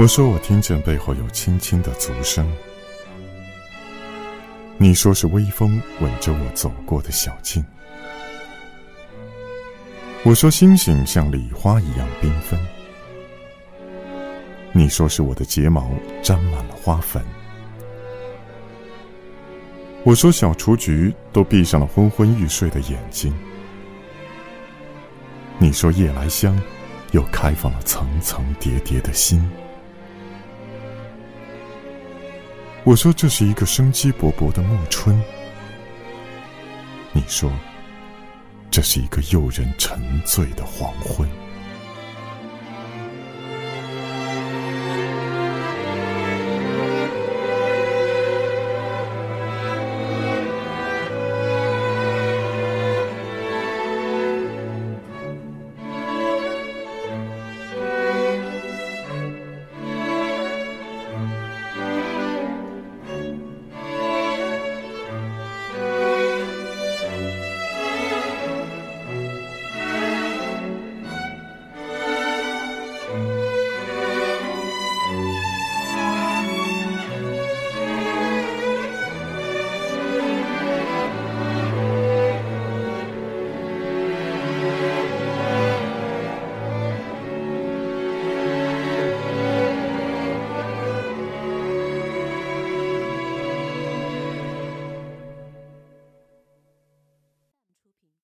我说我听见背后有轻轻的足声。你说是微风吻着我走过的小径。我说星星像礼花一样缤纷。你说是我的睫毛沾满了花粉。我说小雏菊都闭上了昏昏欲睡的眼睛。你说夜来香，又开放了层层叠叠的心。我说这是一个生机勃勃的暮春。你说这是一个诱人沉醉的黄昏。